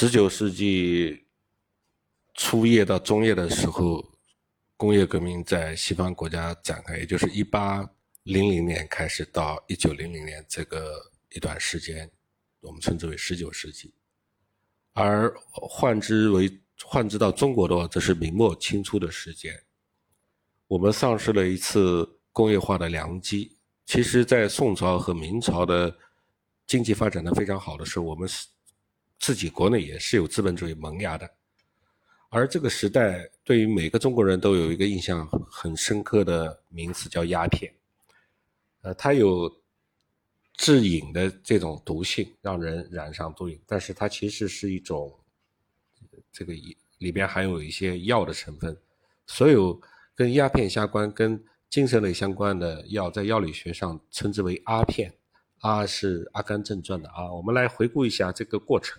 十九世纪初叶到中叶的时候，工业革命在西方国家展开，也就是一八零零年开始到一九零零年这个一段时间，我们称之为十九世纪。而换之为换之到中国的话，这是明末清初的时间，我们丧失了一次工业化的良机。其实，在宋朝和明朝的经济发展的非常好的时候，我们是。自己国内也是有资本主义萌芽的，而这个时代对于每个中国人都有一个印象很深刻的名词叫鸦片，呃，它有致瘾的这种毒性，让人染上毒瘾，但是它其实是一种这个里边含有一些药的成分，所有跟鸦片相关、跟精神类相关的药，在药理学上称之为阿片，阿是《阿甘正传》的啊，我们来回顾一下这个过程。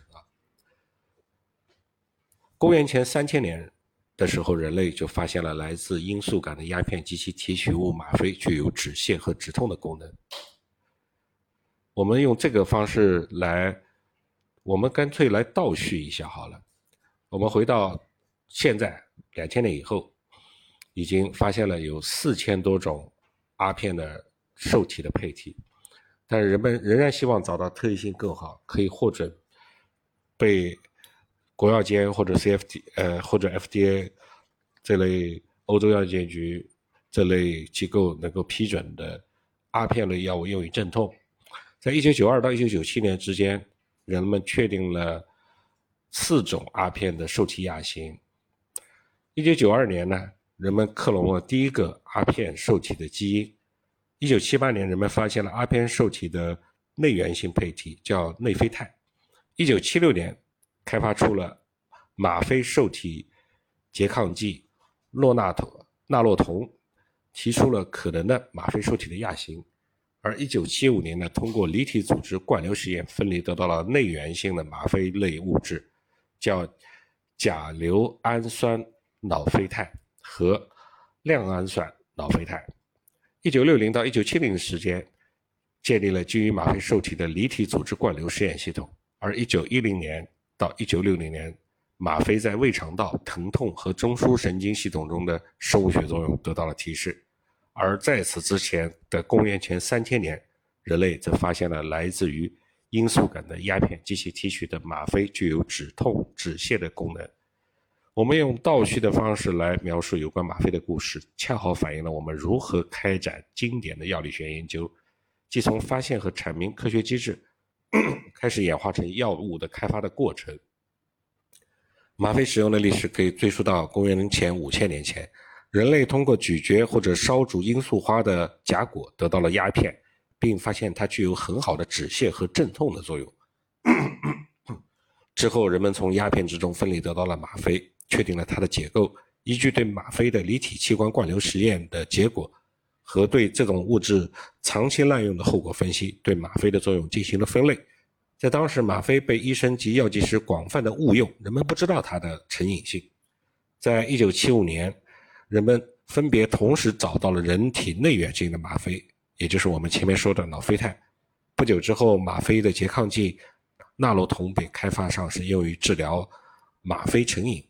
公元前三千年的时候，人类就发现了来自罂粟杆的鸦片及其提取物吗啡具有止泻和止痛的功能。我们用这个方式来，我们干脆来倒叙一下好了。我们回到现在两千年以后，已经发现了有四千多种阿片的受体的配体，但是人们仍然希望找到特异性更好，可以获准被。国药监或者 CFD 呃或者 FDA 这类欧洲药监局这类机构能够批准的阿片类药物用于镇痛，在一九九二到一九九七年之间，人们确定了四种阿片的受体亚型。一九九二年呢，人们克隆了第一个阿片受体的基因。一九七八年，人们发现了阿片受体的内源性配体，叫内啡肽。一九七六年。开发出了吗啡受体拮抗剂洛纳妥纳洛酮，提出了可能的吗啡受体的亚型。而1975年呢，通过离体组织灌流实验分离得到了内源性的吗啡类物质，叫甲硫氨酸脑啡肽和亮氨酸脑啡肽。1960到1970时间，建立了基于吗啡受体的离体组织灌流实验系统。而1910年。到一九六零年，吗啡在胃肠道疼痛和中枢神经系统中的生物学作用得到了提示，而在此之前的公元前三千年，人类则发现了来自于罂粟杆的鸦片及其提取的吗啡具有止痛止泻的功能。我们用倒叙的方式来描述有关吗啡的故事，恰好反映了我们如何开展经典的药理学研究，即从发现和阐明科学机制。开始演化成药物的开发的过程。吗啡使用的历史可以追溯到公元前五千年前，人类通过咀嚼或者烧煮罂粟花的荚果得到了鸦片，并发现它具有很好的止泻和镇痛的作用。之后，人们从鸦片之中分离得到了吗啡，确定了它的结构。依据对吗啡的离体器官灌流实验的结果。和对这种物质长期滥用的后果分析，对吗啡的作用进行了分类。在当时，吗啡被医生及药剂师广泛的误用，人们不知道它的成瘾性。在一九七五年，人们分别同时找到了人体内源性的吗啡，也就是我们前面说的脑啡肽。不久之后，吗啡的拮抗剂纳洛酮被开发上市，用于治疗吗啡成瘾。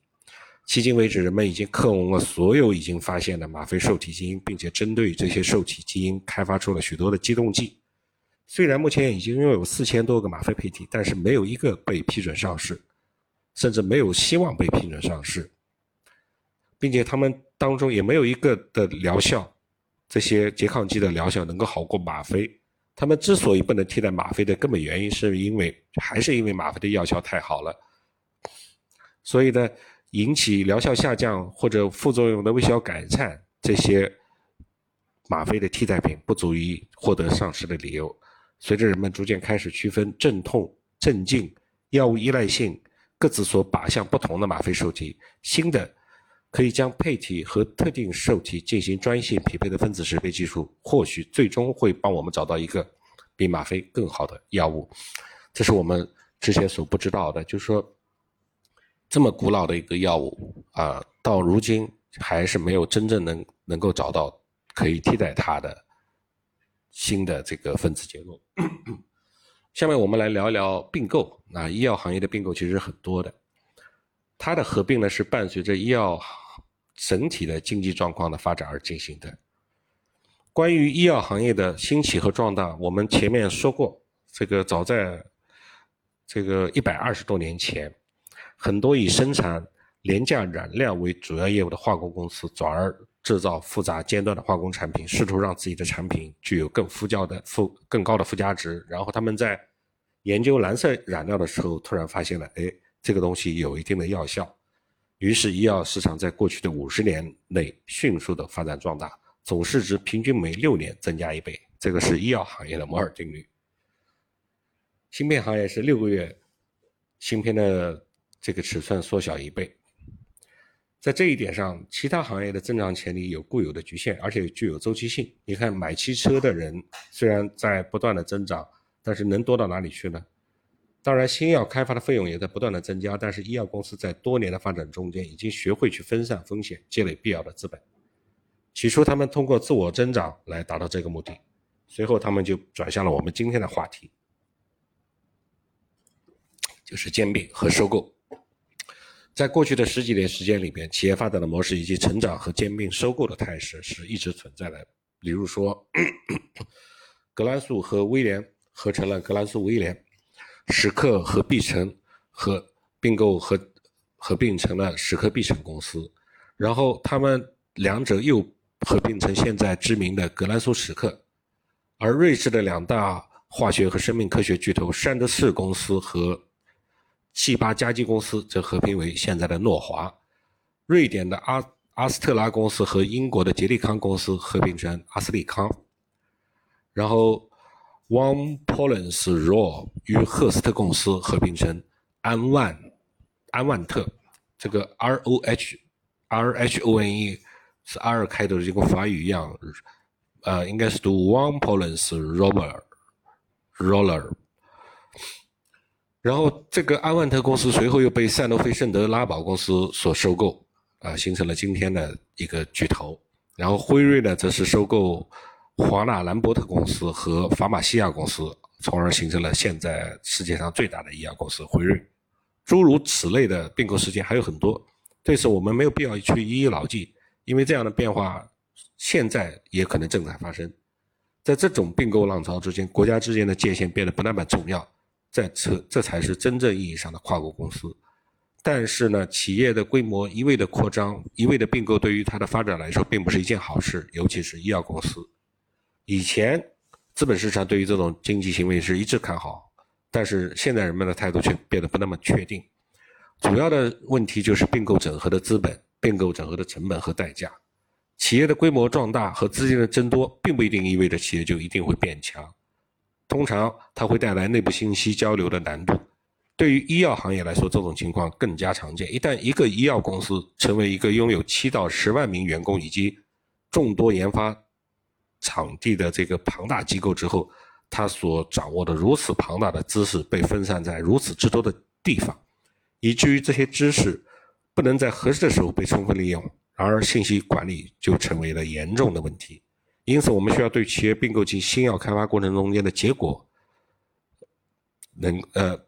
迄今为止，人们已经克隆了所有已经发现的吗啡受体基因，并且针对这些受体基因开发出了许多的激动剂。虽然目前已经拥有四千多个吗啡配体，但是没有一个被批准上市，甚至没有希望被批准上市，并且他们当中也没有一个的疗效，这些拮抗剂的疗效能够好过吗啡。他们之所以不能替代吗啡的根本原因，是因为还是因为吗啡的药效太好了。所以呢？引起疗效下降或者副作用的微小改善，这些吗啡的替代品不足以获得上市的理由。随着人们逐渐开始区分镇痛、镇静、药物依赖性各自所靶向不同的吗啡受体，新的可以将配体和特定受体进行专性匹配的分子识别技术，或许最终会帮我们找到一个比吗啡更好的药物。这是我们之前所不知道的，就是说。这么古老的一个药物啊，到如今还是没有真正能能够找到可以替代它的新的这个分子结构。下面我们来聊一聊并购。那医药行业的并购其实很多的，它的合并呢是伴随着医药整体的经济状况的发展而进行的。关于医药行业的兴起和壮大，我们前面说过，这个早在这个一百二十多年前，很多以生产廉价染料为主要业务的化工公司，转而制造复杂尖端的化工产品，试图让自己的产品具有更附加的附更高的附加值。然后他们在研究蓝色染料的时候，突然发现了，哎，这个东西有一定的药效。于是医药市场在过去的五十年内迅速的发展壮大。总市值平均每六年增加一倍，这个是医药行业的摩尔定律。芯片行业是六个月，芯片的这个尺寸缩小一倍。在这一点上，其他行业的增长潜力有固有的局限，而且具有周期性。你看，买汽车的人虽然在不断的增长，但是能多到哪里去呢？当然，新药开发的费用也在不断的增加，但是医药公司在多年的发展中间，已经学会去分散风险，积累必要的资本。起初，他们通过自我增长来达到这个目的，随后他们就转向了我们今天的话题，就是兼并和收购。在过去的十几年时间里边，企业发展的模式以及成长和兼并、收购的态势是一直存在的。比如说，格兰素和威廉合成了格兰素威廉，史克和必成和并购和合并成了史克必成公司，然后他们两者又。合并成现在知名的格兰素史克，而瑞士的两大化学和生命科学巨头山德士公司和气巴加基公司则合并为现在的诺华，瑞典的阿阿斯特拉公司和英国的杰利康公司合并成阿斯利康，然后 One Pollens Raw 与赫斯特公司合并成安万安万特，这个 R O H R H O N E。是 R 开头的，就跟法语一样，呃，应该是读 One Pollens Roller Roller。然后这个安万特公司随后又被赛诺菲圣德拉宝公司所收购，啊，形成了今天的一个巨头。然后辉瑞呢，则是收购华纳兰伯特公司和法马西亚公司，从而形成了现在世界上最大的医药公司辉瑞。诸如此类的并购事件还有很多，对此我们没有必要去一一牢记。因为这样的变化，现在也可能正在发生。在这种并购浪潮之间，国家之间的界限变得不那么重要，在这这才是真正意义上的跨国公司。但是呢，企业的规模一味的扩张、一味的并购，对于它的发展来说，并不是一件好事。尤其是医药公司，以前资本市场对于这种经济行为是一致看好，但是现在人们的态度却变得不那么确定。主要的问题就是并购整合的资本。并购整合的成本和代价，企业的规模壮大和资金的增多，并不一定意味着企业就一定会变强。通常，它会带来内部信息交流的难度。对于医药行业来说，这种情况更加常见。一旦一个医药公司成为一个拥有七到十万名员工以及众多研发场地的这个庞大机构之后，它所掌握的如此庞大的知识被分散在如此之多的地方，以至于这些知识。不能在合适的时候被充分利用，然而信息管理就成为了严重的问题。因此，我们需要对企业并购及新药开发过程中间的结果，能呃，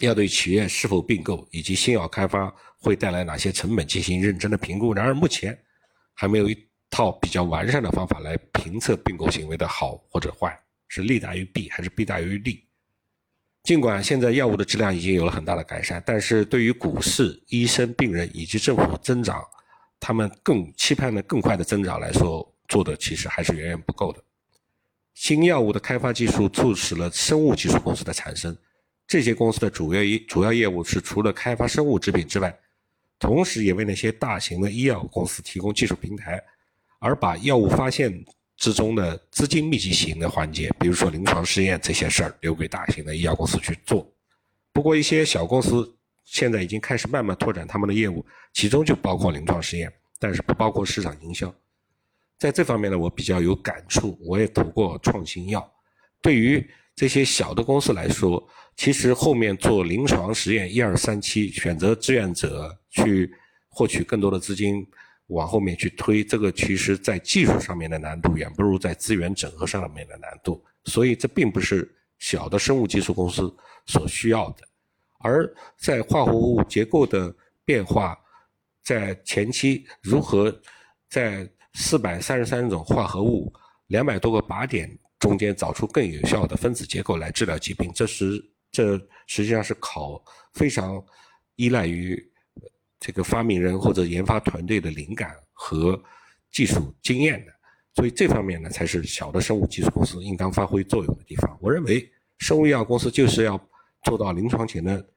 要对企业是否并购以及新药开发会带来哪些成本进行认真的评估。然而，目前还没有一套比较完善的方法来评测并购行为的好或者坏，是利大于弊还是弊大于利。尽管现在药物的质量已经有了很大的改善，但是对于股市、医生、病人以及政府增长，他们更期盼的更快的增长来说，做的其实还是远远不够的。新药物的开发技术促使了生物技术公司的产生，这些公司的主要业主要业务是除了开发生物制品之外，同时也为那些大型的医药公司提供技术平台，而把药物发现。之中的资金密集型的环节，比如说临床试验这些事儿，留给大型的医药公司去做。不过，一些小公司现在已经开始慢慢拓展他们的业务，其中就包括临床试验，但是不包括市场营销。在这方面呢，我比较有感触。我也投过创新药。对于这些小的公司来说，其实后面做临床实验一二三期，选择志愿者去获取更多的资金。往后面去推这个，其实在技术上面的难度远不如在资源整合上面的难度，所以这并不是小的生物技术公司所需要的。而在化合物结构的变化，在前期如何在四百三十三种化合物、两百多个靶点中间找出更有效的分子结构来治疗疾病，这是这实际上是考非常依赖于这个发明人或者研发团队的灵感和技术经验的。所以这方面呢，才是小的生物技术公司应当发挥作用的地方。我认为，生物医药公司就是要做到临床前的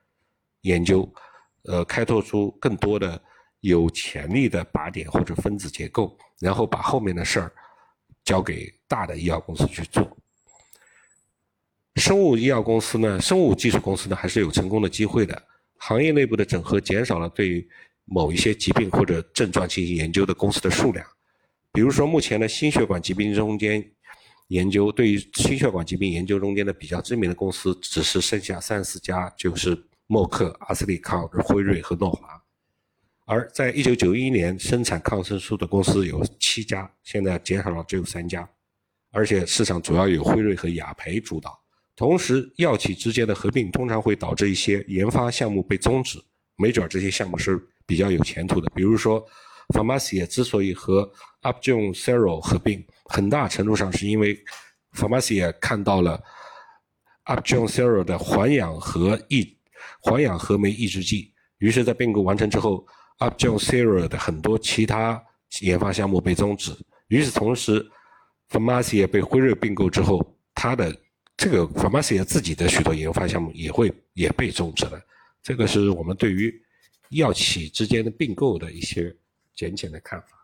研究，呃，开拓出更多的有潜力的靶点或者分子结构，然后把后面的事儿交给大的医药公司去做。生物医药公司呢，生物技术公司呢，还是有成功的机会的。行业内部的整合减少了对某一些疾病或者症状进行研究的公司的数量。比如说，目前的心血管疾病中间研究，对于心血管疾病研究中间的比较知名的公司，只是剩下三四家，就是默克、阿斯利康、辉瑞和诺华。而在一九九一年，生产抗生素的公司有七家，现在减少了只有三家，而且市场主要由辉瑞和雅培主导。同时，药企之间的合并通常会导致一些研发项目被终止，没准这些项目是比较有前途的，比如说。Pharmacia 之所以和 Upjohn Serum 合并，很大程度上是因为 Pharmacia 看到了 Upjohn Serum 的环氧合抑环氧合酶抑制剂，于是，在并购完成之后，Upjohn s e r a 的很多其他研发项目被终止。与此同时，Pharmacia 被辉瑞并购之后，它的这个 Pharmacia 自己的许多研发项目也会也被终止了。这个是我们对于药企之间的并购的一些。浅浅的看法。